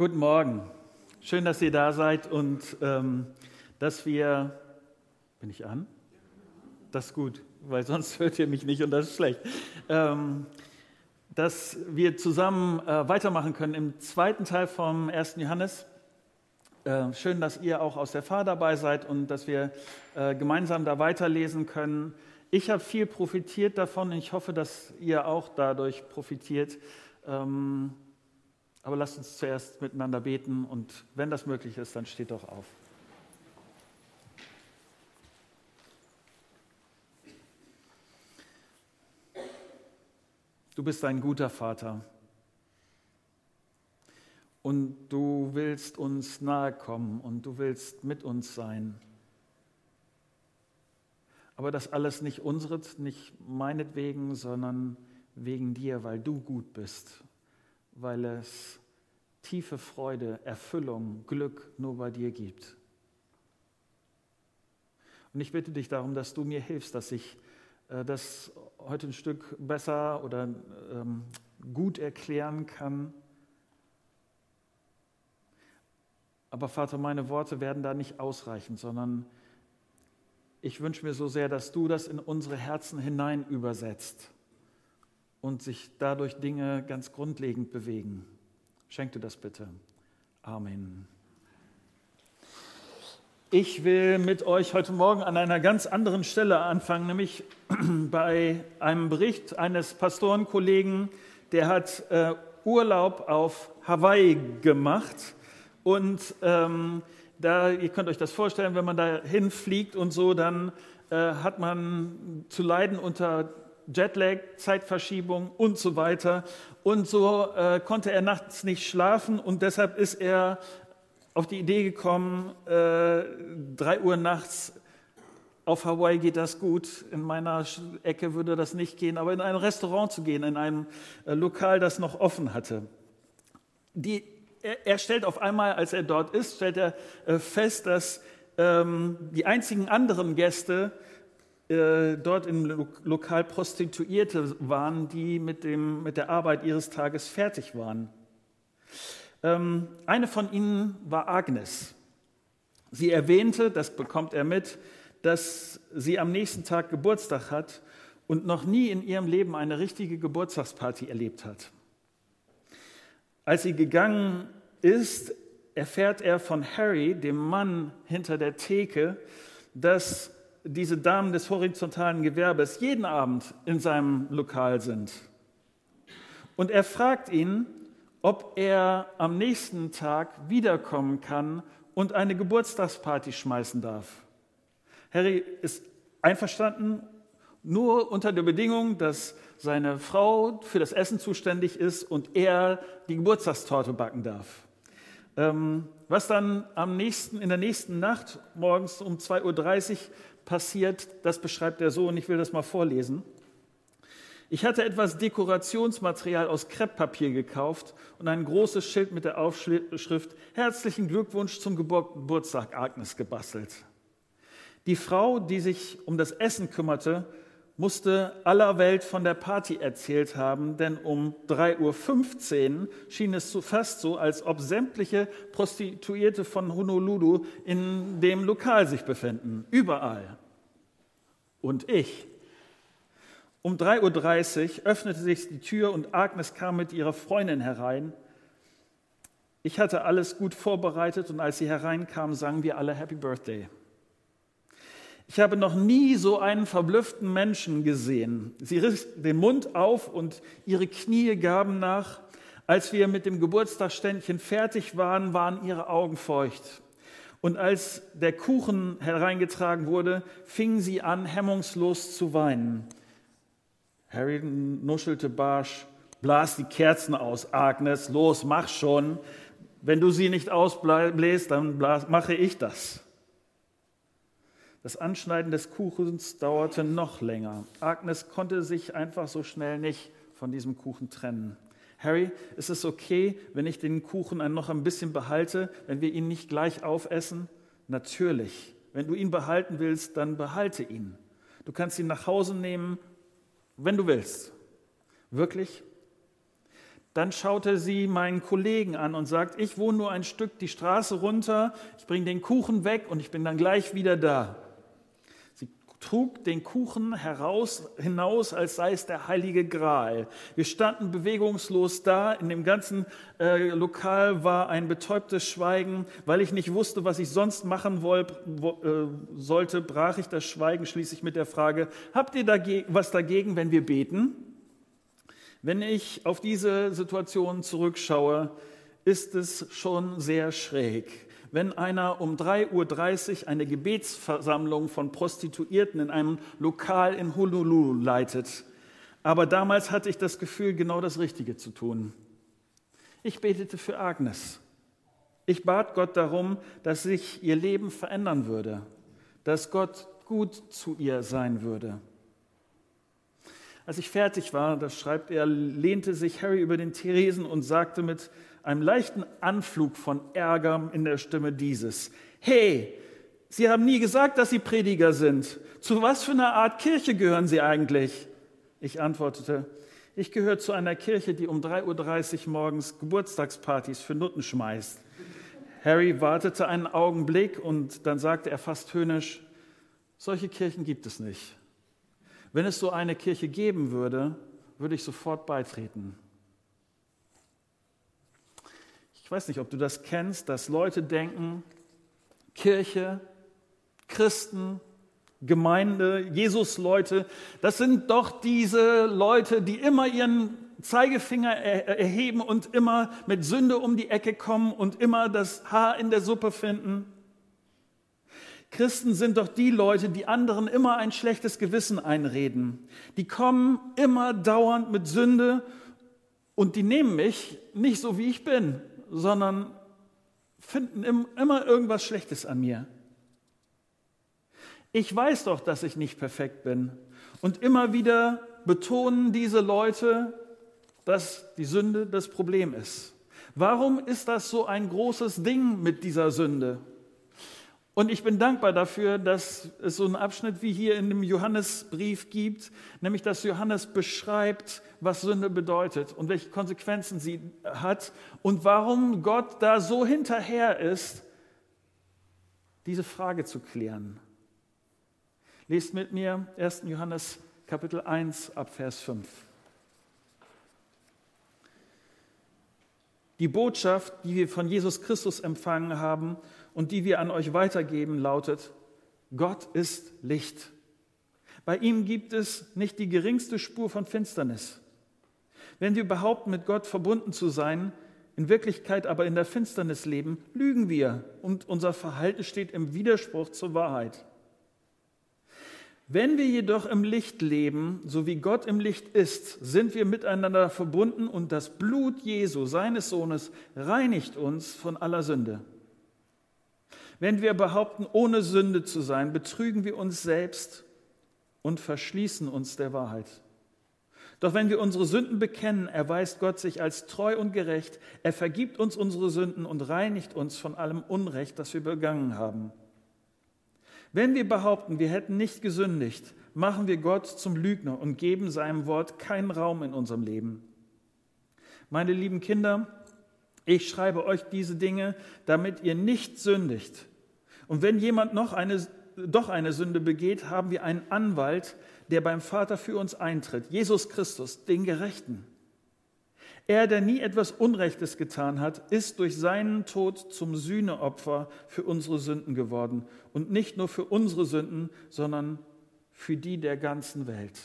Guten Morgen. Schön, dass ihr da seid und ähm, dass wir. Bin ich an? Das ist gut, weil sonst hört ihr mich nicht und das ist schlecht. Ähm, dass wir zusammen äh, weitermachen können im zweiten Teil vom 1. Johannes. Äh, schön, dass ihr auch aus der Fahr dabei seid und dass wir äh, gemeinsam da weiterlesen können. Ich habe viel profitiert davon und ich hoffe, dass ihr auch dadurch profitiert. Ähm, aber lasst uns zuerst miteinander beten und wenn das möglich ist, dann steht doch auf. Du bist ein guter Vater und du willst uns nahe kommen und du willst mit uns sein. Aber das alles nicht unseres, nicht meinetwegen, sondern wegen dir, weil du gut bist weil es tiefe Freude, Erfüllung, Glück nur bei dir gibt. Und ich bitte dich darum, dass du mir hilfst, dass ich äh, das heute ein Stück besser oder ähm, gut erklären kann. Aber Vater, meine Worte werden da nicht ausreichen, sondern ich wünsche mir so sehr, dass du das in unsere Herzen hinein übersetzt und sich dadurch Dinge ganz grundlegend bewegen. Schenk du das bitte. Amen. Ich will mit euch heute Morgen an einer ganz anderen Stelle anfangen, nämlich bei einem Bericht eines Pastorenkollegen, der hat äh, Urlaub auf Hawaii gemacht. Und ähm, da, ihr könnt euch das vorstellen, wenn man da hinfliegt und so, dann äh, hat man zu leiden unter Jetlag, Zeitverschiebung und so weiter. Und so äh, konnte er nachts nicht schlafen und deshalb ist er auf die Idee gekommen, äh, drei Uhr nachts auf Hawaii geht das gut, in meiner Ecke würde das nicht gehen, aber in ein Restaurant zu gehen, in einem äh, Lokal, das noch offen hatte. Die, er, er, stellt auf einmal, als er dort ist, stellt er äh, fest, dass ähm, die einzigen anderen Gäste äh, dort im Lokal Prostituierte waren, die mit, dem, mit der Arbeit ihres Tages fertig waren. Ähm, eine von ihnen war Agnes. Sie erwähnte, das bekommt er mit, dass sie am nächsten Tag Geburtstag hat und noch nie in ihrem Leben eine richtige Geburtstagsparty erlebt hat. Als sie gegangen ist, erfährt er von Harry, dem Mann hinter der Theke, dass diese Damen des horizontalen Gewerbes jeden Abend in seinem Lokal sind. Und er fragt ihn, ob er am nächsten Tag wiederkommen kann und eine Geburtstagsparty schmeißen darf. Harry ist einverstanden, nur unter der Bedingung, dass seine Frau für das Essen zuständig ist und er die Geburtstagstorte backen darf. Ähm, was dann am nächsten, in der nächsten Nacht morgens um 2.30 Uhr passiert, das beschreibt er so und ich will das mal vorlesen. Ich hatte etwas Dekorationsmaterial aus Krepppapier gekauft und ein großes Schild mit der Aufschrift Herzlichen Glückwunsch zum Geburtstag Agnes gebastelt. Die Frau, die sich um das Essen kümmerte, musste aller Welt von der Party erzählt haben, denn um 3.15 Uhr schien es fast so, als ob sämtliche Prostituierte von Honolulu in dem Lokal sich befinden. Überall. Und ich. Um 3.30 Uhr öffnete sich die Tür und Agnes kam mit ihrer Freundin herein. Ich hatte alles gut vorbereitet und als sie hereinkam, sangen wir alle Happy Birthday. Ich habe noch nie so einen verblüfften Menschen gesehen. Sie riss den Mund auf und ihre Knie gaben nach. Als wir mit dem Geburtstagsständchen fertig waren, waren ihre Augen feucht. Und als der Kuchen hereingetragen wurde, fingen sie an, hemmungslos zu weinen. Harry nuschelte barsch, blas die Kerzen aus. Agnes, los, mach schon. Wenn du sie nicht ausbläst, dann mache ich das. Das Anschneiden des Kuchens dauerte noch länger. Agnes konnte sich einfach so schnell nicht von diesem Kuchen trennen. Harry, ist es okay, wenn ich den Kuchen noch ein bisschen behalte, wenn wir ihn nicht gleich aufessen? Natürlich. Wenn du ihn behalten willst, dann behalte ihn. Du kannst ihn nach Hause nehmen, wenn du willst. Wirklich? Dann schaute sie meinen Kollegen an und sagt, ich wohne nur ein Stück die Straße runter, ich bringe den Kuchen weg und ich bin dann gleich wieder da trug den Kuchen heraus, hinaus, als sei es der heilige Gral. Wir standen bewegungslos da. In dem ganzen äh, Lokal war ein betäubtes Schweigen. Weil ich nicht wusste, was ich sonst machen wollt, wo, äh, sollte, brach ich das Schweigen schließlich mit der Frage, habt ihr dagegen, was dagegen, wenn wir beten? Wenn ich auf diese Situation zurückschaue, ist es schon sehr schräg wenn einer um 3.30 Uhr eine Gebetsversammlung von Prostituierten in einem Lokal in Honolulu leitet. Aber damals hatte ich das Gefühl, genau das Richtige zu tun. Ich betete für Agnes. Ich bat Gott darum, dass sich ihr Leben verändern würde, dass Gott gut zu ihr sein würde. Als ich fertig war, das schreibt er, lehnte sich Harry über den Theresen und sagte mit einem leichten Anflug von Ärger in der Stimme dieses. Hey, Sie haben nie gesagt, dass Sie Prediger sind. Zu was für einer Art Kirche gehören Sie eigentlich? Ich antwortete, ich gehöre zu einer Kirche, die um 3.30 Uhr morgens Geburtstagspartys für Nutten schmeißt. Harry wartete einen Augenblick und dann sagte er fast höhnisch, solche Kirchen gibt es nicht. Wenn es so eine Kirche geben würde, würde ich sofort beitreten. Ich weiß nicht, ob du das kennst, dass Leute denken, Kirche, Christen, Gemeinde, Jesus-Leute, das sind doch diese Leute, die immer ihren Zeigefinger erheben und immer mit Sünde um die Ecke kommen und immer das Haar in der Suppe finden. Christen sind doch die Leute, die anderen immer ein schlechtes Gewissen einreden. Die kommen immer dauernd mit Sünde und die nehmen mich nicht so, wie ich bin sondern finden immer irgendwas Schlechtes an mir. Ich weiß doch, dass ich nicht perfekt bin. Und immer wieder betonen diese Leute, dass die Sünde das Problem ist. Warum ist das so ein großes Ding mit dieser Sünde? Und ich bin dankbar dafür, dass es so einen Abschnitt wie hier in dem Johannesbrief gibt, nämlich dass Johannes beschreibt, was Sünde bedeutet und welche Konsequenzen sie hat und warum Gott da so hinterher ist, diese Frage zu klären. Lest mit mir 1. Johannes Kapitel 1 ab Vers 5. Die Botschaft, die wir von Jesus Christus empfangen haben, und die wir an euch weitergeben, lautet, Gott ist Licht. Bei ihm gibt es nicht die geringste Spur von Finsternis. Wenn wir behaupten, mit Gott verbunden zu sein, in Wirklichkeit aber in der Finsternis leben, lügen wir und unser Verhalten steht im Widerspruch zur Wahrheit. Wenn wir jedoch im Licht leben, so wie Gott im Licht ist, sind wir miteinander verbunden und das Blut Jesu, seines Sohnes, reinigt uns von aller Sünde. Wenn wir behaupten, ohne Sünde zu sein, betrügen wir uns selbst und verschließen uns der Wahrheit. Doch wenn wir unsere Sünden bekennen, erweist Gott sich als treu und gerecht. Er vergibt uns unsere Sünden und reinigt uns von allem Unrecht, das wir begangen haben. Wenn wir behaupten, wir hätten nicht gesündigt, machen wir Gott zum Lügner und geben seinem Wort keinen Raum in unserem Leben. Meine lieben Kinder, ich schreibe euch diese Dinge, damit ihr nicht sündigt. Und wenn jemand noch eine, doch eine Sünde begeht, haben wir einen Anwalt, der beim Vater für uns eintritt, Jesus Christus, den Gerechten. Er, der nie etwas Unrechtes getan hat, ist durch seinen Tod zum Sühneopfer für unsere Sünden geworden. Und nicht nur für unsere Sünden, sondern für die der ganzen Welt.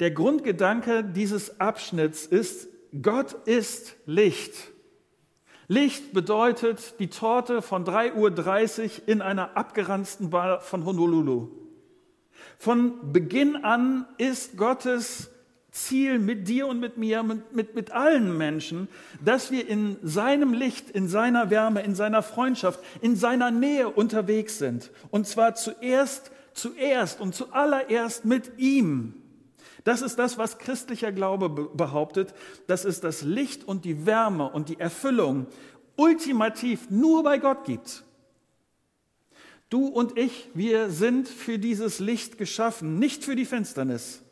Der Grundgedanke dieses Abschnitts ist, Gott ist Licht. Licht bedeutet die Torte von 3.30 Uhr in einer abgeranzten Bar von Honolulu. Von Beginn an ist Gottes Ziel mit dir und mit mir, mit, mit, mit allen Menschen, dass wir in seinem Licht, in seiner Wärme, in seiner Freundschaft, in seiner Nähe unterwegs sind. Und zwar zuerst, zuerst und zuallererst mit ihm. Das ist das, was christlicher Glaube behauptet. Das ist das Licht und die Wärme und die Erfüllung ultimativ nur bei Gott gibt. Du und ich, wir sind für dieses Licht geschaffen, nicht für die Finsternis.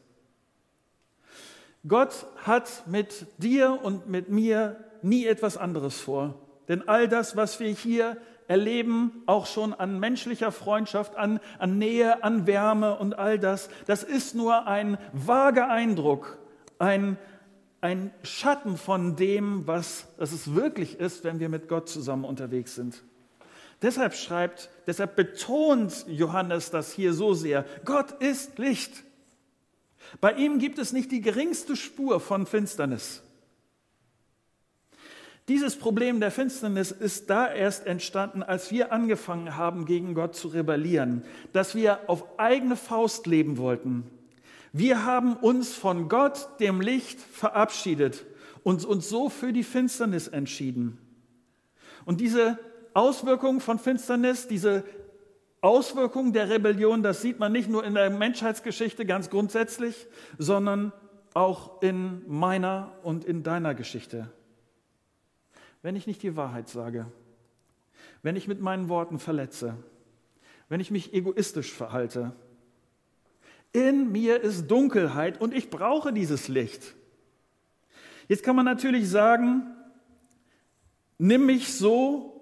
Gott hat mit dir und mit mir nie etwas anderes vor. Denn all das, was wir hier erleben, auch schon an menschlicher Freundschaft, an, an Nähe, an Wärme und all das, das ist nur ein vager Eindruck, ein, ein Schatten von dem, was, was es wirklich ist, wenn wir mit Gott zusammen unterwegs sind. Deshalb schreibt, deshalb betont Johannes das hier so sehr. Gott ist Licht. Bei ihm gibt es nicht die geringste Spur von Finsternis. Dieses Problem der Finsternis ist da erst entstanden, als wir angefangen haben, gegen Gott zu rebellieren, dass wir auf eigene Faust leben wollten. Wir haben uns von Gott, dem Licht, verabschiedet und uns so für die Finsternis entschieden. Und diese Auswirkungen von Finsternis, diese Auswirkungen der Rebellion, das sieht man nicht nur in der Menschheitsgeschichte ganz grundsätzlich, sondern auch in meiner und in deiner Geschichte wenn ich nicht die Wahrheit sage, wenn ich mit meinen Worten verletze, wenn ich mich egoistisch verhalte. In mir ist Dunkelheit und ich brauche dieses Licht. Jetzt kann man natürlich sagen, nimm mich so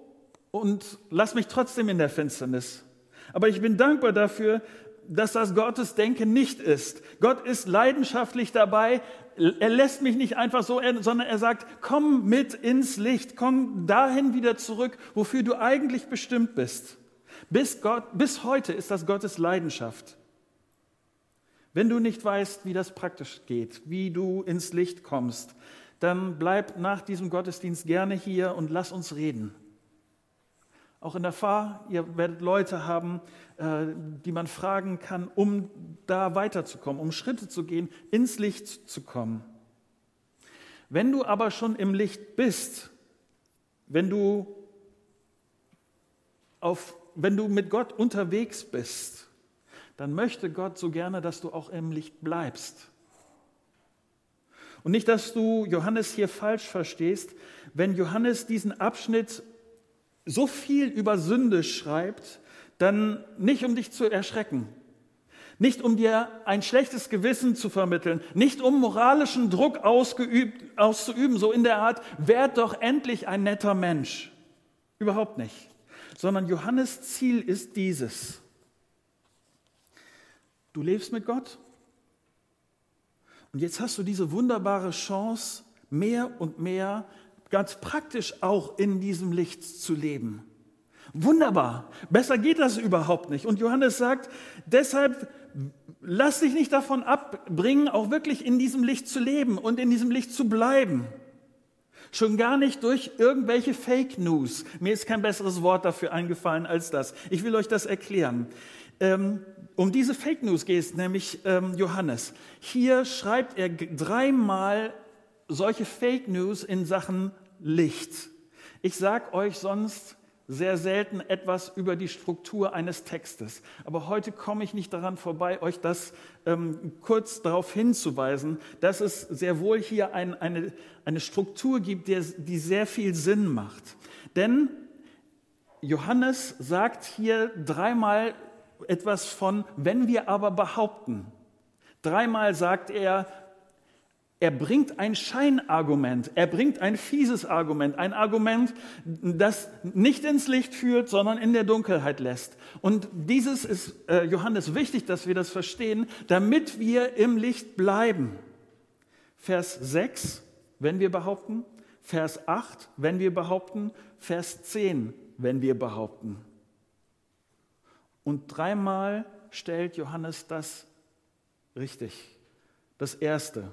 und lass mich trotzdem in der Finsternis. Aber ich bin dankbar dafür, dass das Gottes Denken nicht ist. Gott ist leidenschaftlich dabei. Er lässt mich nicht einfach so, sondern er sagt, komm mit ins Licht, komm dahin wieder zurück, wofür du eigentlich bestimmt bist. Bis, Gott, bis heute ist das Gottes Leidenschaft. Wenn du nicht weißt, wie das praktisch geht, wie du ins Licht kommst, dann bleib nach diesem Gottesdienst gerne hier und lass uns reden. Auch in der Fahr, ihr werdet Leute haben, äh, die man fragen kann, um da weiterzukommen, um Schritte zu gehen, ins Licht zu kommen. Wenn du aber schon im Licht bist, wenn du, auf, wenn du mit Gott unterwegs bist, dann möchte Gott so gerne, dass du auch im Licht bleibst. Und nicht, dass du Johannes hier falsch verstehst, wenn Johannes diesen Abschnitt so viel über Sünde schreibt, dann nicht um dich zu erschrecken, nicht um dir ein schlechtes Gewissen zu vermitteln, nicht um moralischen Druck ausgeübt, auszuüben, so in der Art, werd doch endlich ein netter Mensch. Überhaupt nicht. Sondern Johannes Ziel ist dieses. Du lebst mit Gott und jetzt hast du diese wunderbare Chance, mehr und mehr ganz praktisch auch in diesem Licht zu leben. Wunderbar, besser geht das überhaupt nicht. Und Johannes sagt, deshalb lass dich nicht davon abbringen, auch wirklich in diesem Licht zu leben und in diesem Licht zu bleiben. Schon gar nicht durch irgendwelche Fake News. Mir ist kein besseres Wort dafür eingefallen als das. Ich will euch das erklären. Ähm, um diese Fake News geht es nämlich ähm, Johannes. Hier schreibt er dreimal solche Fake News in Sachen Licht. Ich sage euch sonst sehr selten etwas über die Struktur eines Textes. Aber heute komme ich nicht daran vorbei, euch das ähm, kurz darauf hinzuweisen, dass es sehr wohl hier ein, eine, eine Struktur gibt, die, die sehr viel Sinn macht. Denn Johannes sagt hier dreimal etwas von, wenn wir aber behaupten. Dreimal sagt er, er bringt ein Scheinargument, er bringt ein fieses Argument, ein Argument, das nicht ins Licht führt, sondern in der Dunkelheit lässt. Und dieses ist äh, Johannes wichtig, dass wir das verstehen, damit wir im Licht bleiben. Vers 6, wenn wir behaupten, Vers 8, wenn wir behaupten, Vers 10, wenn wir behaupten. Und dreimal stellt Johannes das richtig. Das erste,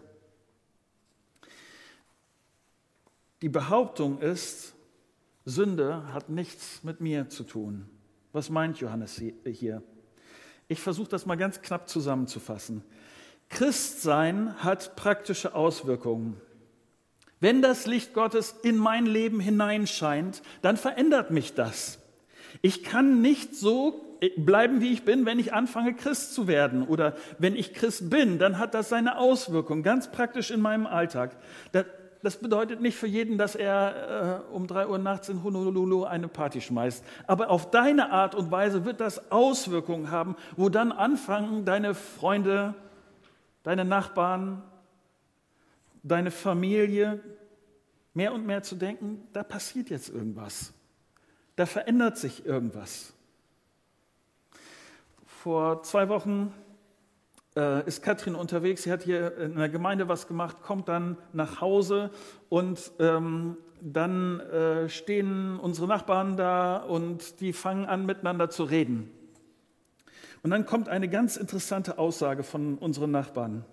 Die Behauptung ist, Sünde hat nichts mit mir zu tun. Was meint Johannes hier? Ich versuche das mal ganz knapp zusammenzufassen. Christsein hat praktische Auswirkungen. Wenn das Licht Gottes in mein Leben hineinscheint, dann verändert mich das. Ich kann nicht so bleiben, wie ich bin, wenn ich anfange, Christ zu werden. Oder wenn ich Christ bin, dann hat das seine Auswirkungen, ganz praktisch in meinem Alltag das bedeutet nicht für jeden, dass er äh, um drei Uhr nachts in Honolulu eine Party schmeißt. Aber auf deine Art und Weise wird das Auswirkungen haben, wo dann anfangen deine Freunde, deine Nachbarn, deine Familie, mehr und mehr zu denken, da passiert jetzt irgendwas. Da verändert sich irgendwas. Vor zwei Wochen äh, ist Katrin unterwegs. Sie hat hier in der Gemeinde was gemacht, kommt dann nach Hause und ähm, dann äh, stehen unsere Nachbarn da und die fangen an, miteinander zu reden. Und dann kommt eine ganz interessante Aussage von unseren Nachbarn.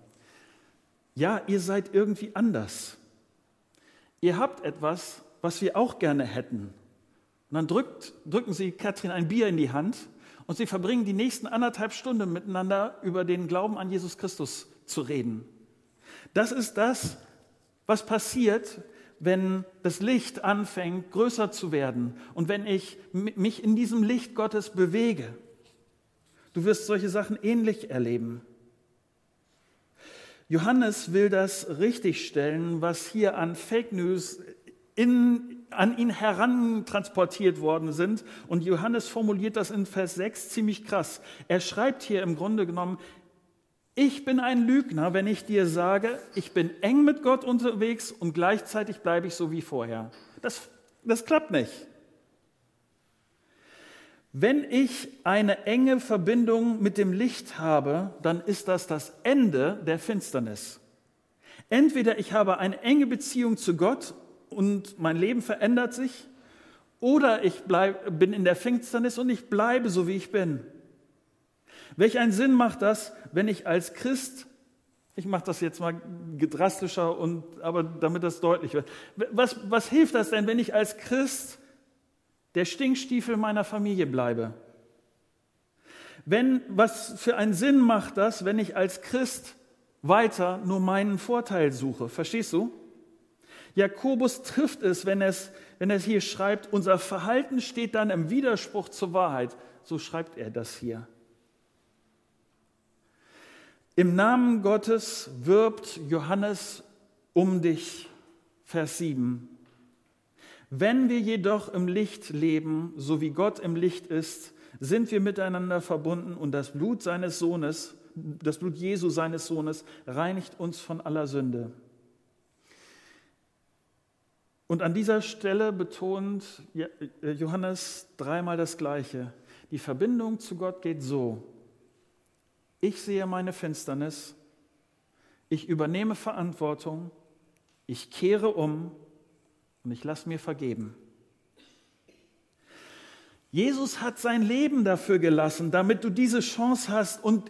Ja, ihr seid irgendwie anders. Ihr habt etwas, was wir auch gerne hätten. Und dann drückt, drücken sie Katrin ein Bier in die Hand und sie verbringen die nächsten anderthalb Stunden miteinander über den Glauben an Jesus Christus zu reden. Das ist das, was passiert, wenn das Licht anfängt größer zu werden und wenn ich mich in diesem Licht Gottes bewege. Du wirst solche Sachen ähnlich erleben. Johannes will das richtigstellen, was hier an Fake News in, an ihn herantransportiert worden sind. Und Johannes formuliert das in Vers 6 ziemlich krass. Er schreibt hier im Grunde genommen, ich bin ein Lügner, wenn ich dir sage, ich bin eng mit Gott unterwegs und gleichzeitig bleibe ich so wie vorher. Das, das klappt nicht. Wenn ich eine enge Verbindung mit dem Licht habe, dann ist das das Ende der Finsternis. Entweder ich habe eine enge Beziehung zu Gott und mein Leben verändert sich, oder ich bleib, bin in der Finsternis und ich bleibe so, wie ich bin. Welch einen Sinn macht das, wenn ich als Christ, ich mache das jetzt mal drastischer, und, aber damit das deutlich wird, was, was hilft das denn, wenn ich als Christ der Stinkstiefel meiner Familie bleibe. Wenn, was für einen Sinn macht das, wenn ich als Christ weiter nur meinen Vorteil suche? Verstehst du? Jakobus trifft es, wenn, es, wenn er hier schreibt, unser Verhalten steht dann im Widerspruch zur Wahrheit. So schreibt er das hier. Im Namen Gottes wirbt Johannes um dich, Vers 7. Wenn wir jedoch im Licht leben, so wie Gott im Licht ist, sind wir miteinander verbunden und das Blut seines Sohnes, das Blut Jesu seines Sohnes, reinigt uns von aller Sünde. Und an dieser Stelle betont Johannes dreimal das Gleiche. Die Verbindung zu Gott geht so. Ich sehe meine Finsternis, ich übernehme Verantwortung, ich kehre um und ich lasse mir vergeben. Jesus hat sein Leben dafür gelassen, damit du diese Chance hast. Und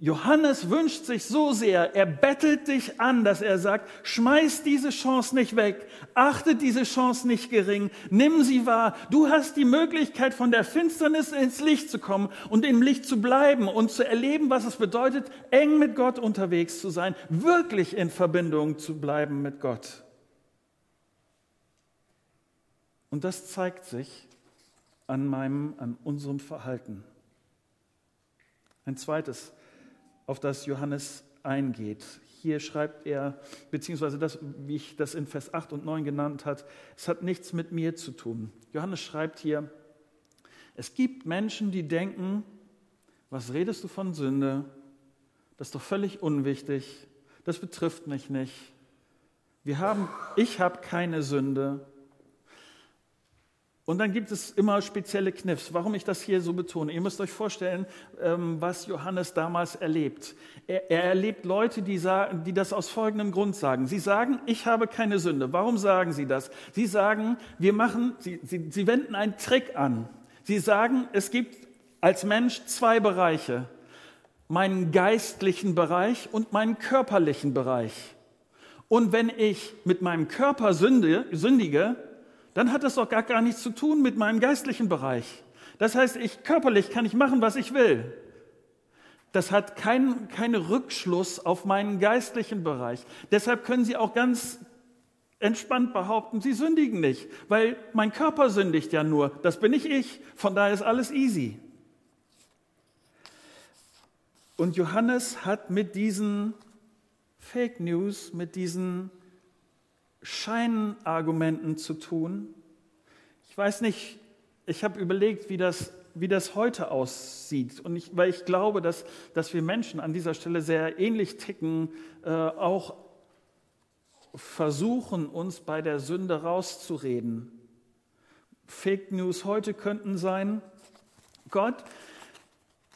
Johannes wünscht sich so sehr, er bettelt dich an, dass er sagt, schmeiß diese Chance nicht weg, achte diese Chance nicht gering, nimm sie wahr. Du hast die Möglichkeit, von der Finsternis ins Licht zu kommen und im Licht zu bleiben und zu erleben, was es bedeutet, eng mit Gott unterwegs zu sein, wirklich in Verbindung zu bleiben mit Gott. Und das zeigt sich an meinem, an unserem Verhalten. Ein zweites, auf das Johannes eingeht. Hier schreibt er, beziehungsweise das, wie ich das in Vers 8 und 9 genannt hat, es hat nichts mit mir zu tun. Johannes schreibt hier, es gibt Menschen, die denken, was redest du von Sünde? Das ist doch völlig unwichtig. Das betrifft mich nicht. Wir haben, ich habe keine Sünde. Und dann gibt es immer spezielle Kniffs. Warum ich das hier so betone? Ihr müsst euch vorstellen, ähm, was Johannes damals erlebt. Er, er erlebt Leute, die, sagen, die das aus folgendem Grund sagen. Sie sagen, ich habe keine Sünde. Warum sagen sie das? Sie sagen, wir machen, sie, sie, sie wenden einen Trick an. Sie sagen, es gibt als Mensch zwei Bereiche. Meinen geistlichen Bereich und meinen körperlichen Bereich. Und wenn ich mit meinem Körper sünde, sündige, dann hat das doch gar, gar nichts zu tun mit meinem geistlichen Bereich. Das heißt, ich körperlich kann ich machen, was ich will. Das hat keinen kein Rückschluss auf meinen geistlichen Bereich. Deshalb können Sie auch ganz entspannt behaupten, Sie sündigen nicht, weil mein Körper sündigt ja nur. Das bin nicht ich. Von daher ist alles easy. Und Johannes hat mit diesen Fake News, mit diesen Scheinargumenten zu tun. Ich weiß nicht, ich habe überlegt, wie das, wie das heute aussieht. Und ich, weil ich glaube, dass, dass wir Menschen an dieser Stelle sehr ähnlich ticken, äh, auch versuchen, uns bei der Sünde rauszureden. Fake News heute könnten sein, Gott,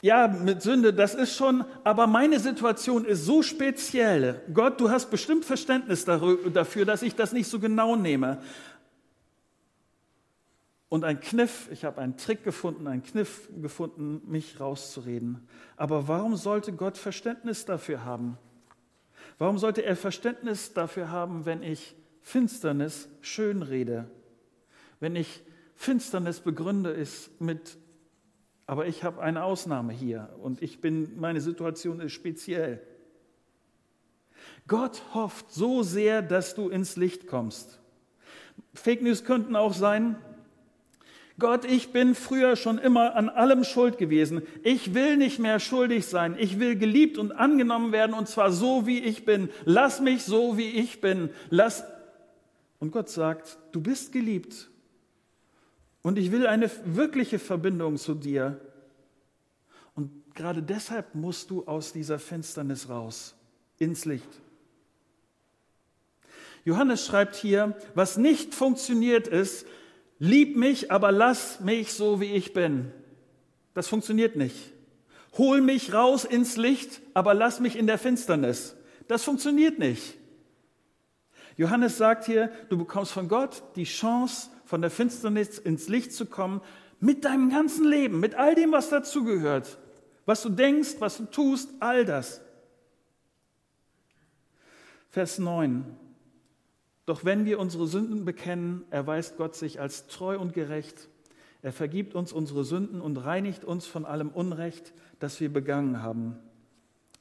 ja, mit Sünde, das ist schon, aber meine Situation ist so speziell. Gott, du hast bestimmt Verständnis dafür, dass ich das nicht so genau nehme. Und ein Kniff, ich habe einen Trick gefunden, einen Kniff gefunden, mich rauszureden. Aber warum sollte Gott Verständnis dafür haben? Warum sollte er Verständnis dafür haben, wenn ich Finsternis schön rede? Wenn ich Finsternis begründe ist mit, aber ich habe eine Ausnahme hier und ich bin, meine Situation ist speziell. Gott hofft so sehr, dass du ins Licht kommst. Fake News könnten auch sein, Gott, ich bin früher schon immer an allem schuld gewesen. Ich will nicht mehr schuldig sein. Ich will geliebt und angenommen werden und zwar so, wie ich bin. Lass mich so, wie ich bin. Lass. Und Gott sagt, du bist geliebt. Und ich will eine wirkliche Verbindung zu dir. Und gerade deshalb musst du aus dieser Finsternis raus, ins Licht. Johannes schreibt hier, was nicht funktioniert ist, Lieb mich, aber lass mich so, wie ich bin. Das funktioniert nicht. Hol mich raus ins Licht, aber lass mich in der Finsternis. Das funktioniert nicht. Johannes sagt hier, du bekommst von Gott die Chance, von der Finsternis ins Licht zu kommen, mit deinem ganzen Leben, mit all dem, was dazugehört. Was du denkst, was du tust, all das. Vers 9. Doch wenn wir unsere Sünden bekennen, erweist Gott sich als treu und gerecht. Er vergibt uns unsere Sünden und reinigt uns von allem Unrecht, das wir begangen haben.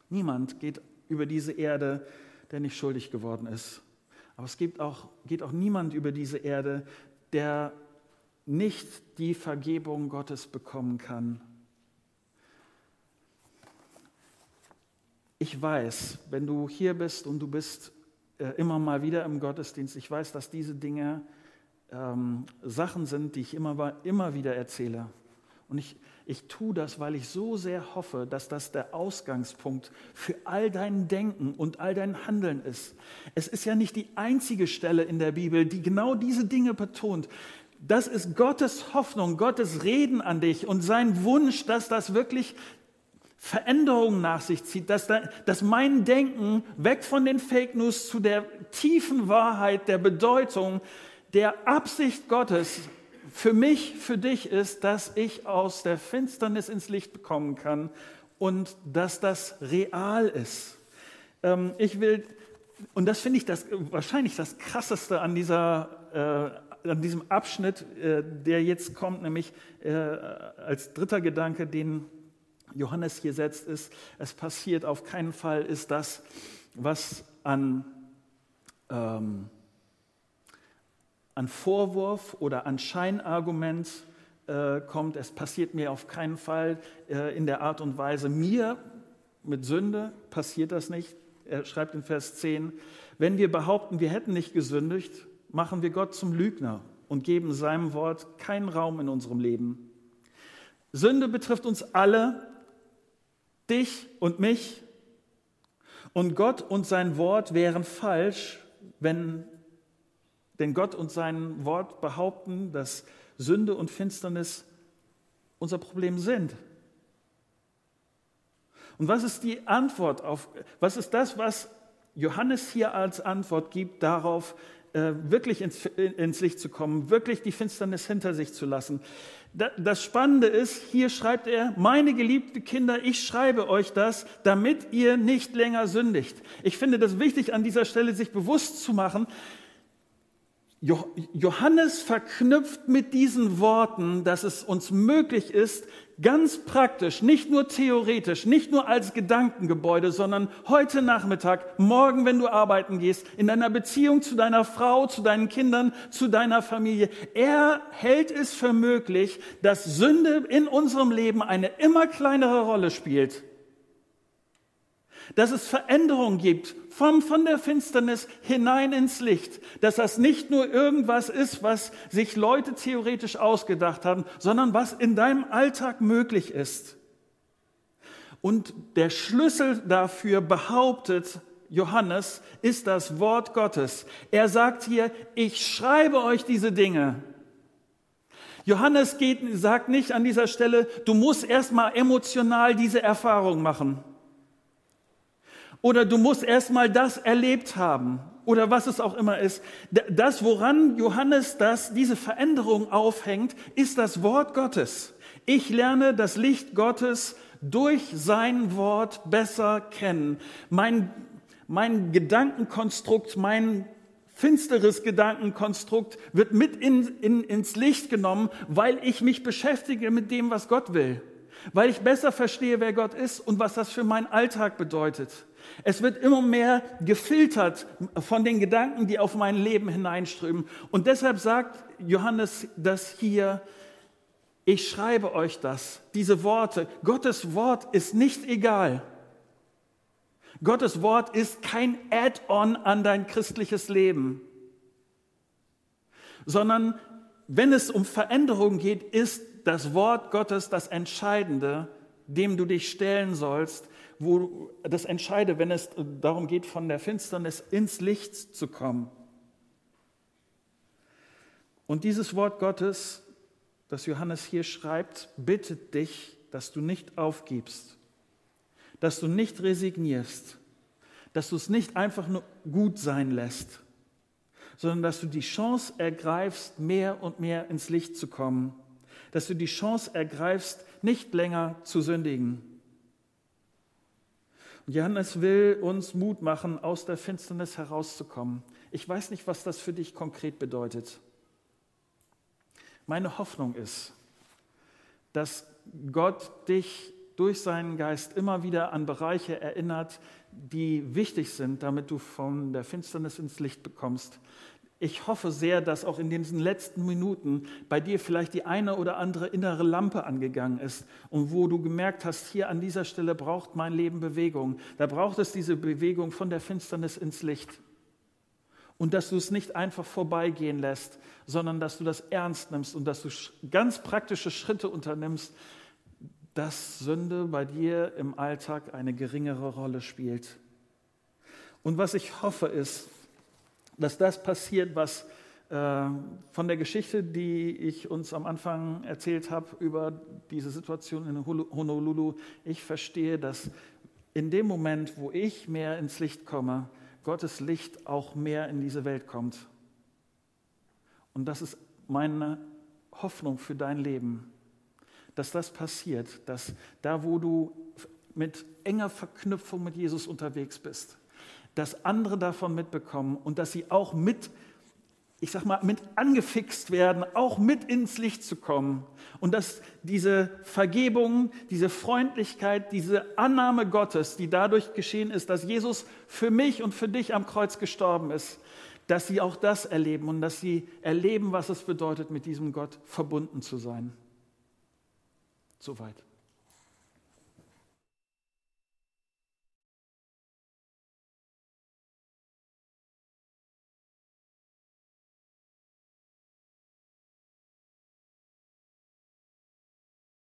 Niemand geht über diese Erde, der nicht schuldig geworden ist. Aber es gibt auch, geht auch niemand über diese Erde, der nicht die Vergebung Gottes bekommen kann. Ich weiß, wenn du hier bist und du bist äh, immer mal wieder im Gottesdienst. Ich weiß, dass diese Dinge ähm, Sachen sind, die ich immer, immer wieder erzähle. Und ich, ich tue das, weil ich so sehr hoffe, dass das der Ausgangspunkt für all dein Denken und all dein Handeln ist. Es ist ja nicht die einzige Stelle in der Bibel, die genau diese Dinge betont. Das ist Gottes Hoffnung, Gottes Reden an dich und sein Wunsch, dass das wirklich Veränderungen nach sich zieht, dass, da, dass mein Denken weg von den Fake News zu der tiefen Wahrheit, der Bedeutung, der Absicht Gottes für mich, für dich ist, dass ich aus der Finsternis ins Licht kommen kann und dass das real ist. Ähm, ich will, und das finde ich das, wahrscheinlich das Krasseste an, dieser, äh, an diesem Abschnitt, äh, der jetzt kommt, nämlich äh, als dritter Gedanke, den Johannes hier setzt, ist, es passiert auf keinen Fall, ist das, was an, ähm, an Vorwurf oder an Scheinargument äh, kommt. Es passiert mir auf keinen Fall äh, in der Art und Weise, mir mit Sünde passiert das nicht. Er schreibt in Vers 10, wenn wir behaupten, wir hätten nicht gesündigt, machen wir Gott zum Lügner und geben seinem Wort keinen Raum in unserem Leben. Sünde betrifft uns alle, dich und mich. Und Gott und sein Wort wären falsch, wenn, denn Gott und sein Wort behaupten, dass Sünde und Finsternis unser Problem sind. Und was ist die Antwort auf, was ist das, was Johannes hier als Antwort gibt darauf, äh, wirklich ins, ins Licht zu kommen, wirklich die Finsternis hinter sich zu lassen? Das Spannende ist, hier schreibt er, meine geliebten Kinder, ich schreibe euch das, damit ihr nicht länger sündigt. Ich finde das wichtig, an dieser Stelle sich bewusst zu machen, Johannes verknüpft mit diesen Worten, dass es uns möglich ist, ganz praktisch, nicht nur theoretisch, nicht nur als Gedankengebäude, sondern heute Nachmittag, morgen, wenn du arbeiten gehst, in deiner Beziehung zu deiner Frau, zu deinen Kindern, zu deiner Familie. Er hält es für möglich, dass Sünde in unserem Leben eine immer kleinere Rolle spielt dass es Veränderung gibt vom, von der Finsternis hinein ins Licht, dass das nicht nur irgendwas ist, was sich Leute theoretisch ausgedacht haben, sondern was in deinem Alltag möglich ist. Und der Schlüssel dafür behauptet Johannes ist das Wort Gottes. Er sagt hier, ich schreibe euch diese Dinge. Johannes geht, sagt nicht an dieser Stelle, du musst erstmal emotional diese Erfahrung machen. Oder du musst erstmal das erlebt haben. Oder was es auch immer ist. Das, woran Johannes das, diese Veränderung aufhängt, ist das Wort Gottes. Ich lerne das Licht Gottes durch sein Wort besser kennen. Mein, mein Gedankenkonstrukt, mein finsteres Gedankenkonstrukt wird mit in, in, ins Licht genommen, weil ich mich beschäftige mit dem, was Gott will. Weil ich besser verstehe, wer Gott ist und was das für meinen Alltag bedeutet. Es wird immer mehr gefiltert von den Gedanken, die auf mein Leben hineinströmen. Und deshalb sagt Johannes das hier, ich schreibe euch das, diese Worte. Gottes Wort ist nicht egal. Gottes Wort ist kein Add-on an dein christliches Leben, sondern wenn es um Veränderung geht, ist das Wort Gottes das Entscheidende, dem du dich stellen sollst, wo das Entscheide, wenn es darum geht, von der Finsternis ins Licht zu kommen. Und dieses Wort Gottes, das Johannes hier schreibt, bittet dich, dass du nicht aufgibst, dass du nicht resignierst, dass du es nicht einfach nur gut sein lässt, sondern dass du die Chance ergreifst, mehr und mehr ins Licht zu kommen, dass du die Chance ergreifst, nicht länger zu sündigen. Johannes will uns Mut machen, aus der Finsternis herauszukommen. Ich weiß nicht, was das für dich konkret bedeutet. Meine Hoffnung ist, dass Gott dich durch seinen Geist immer wieder an Bereiche erinnert, die wichtig sind, damit du von der Finsternis ins Licht bekommst. Ich hoffe sehr, dass auch in diesen letzten Minuten bei dir vielleicht die eine oder andere innere Lampe angegangen ist und wo du gemerkt hast, hier an dieser Stelle braucht mein Leben Bewegung. Da braucht es diese Bewegung von der Finsternis ins Licht. Und dass du es nicht einfach vorbeigehen lässt, sondern dass du das ernst nimmst und dass du ganz praktische Schritte unternimmst, dass Sünde bei dir im Alltag eine geringere Rolle spielt. Und was ich hoffe ist, dass das passiert, was äh, von der Geschichte, die ich uns am Anfang erzählt habe über diese Situation in Honolulu, ich verstehe, dass in dem Moment, wo ich mehr ins Licht komme, Gottes Licht auch mehr in diese Welt kommt. Und das ist meine Hoffnung für dein Leben dass das passiert, dass da, wo du mit enger Verknüpfung mit Jesus unterwegs bist, dass andere davon mitbekommen und dass sie auch mit, ich sag mal, mit angefixt werden, auch mit ins Licht zu kommen und dass diese Vergebung, diese Freundlichkeit, diese Annahme Gottes, die dadurch geschehen ist, dass Jesus für mich und für dich am Kreuz gestorben ist, dass sie auch das erleben und dass sie erleben, was es bedeutet, mit diesem Gott verbunden zu sein. Soweit.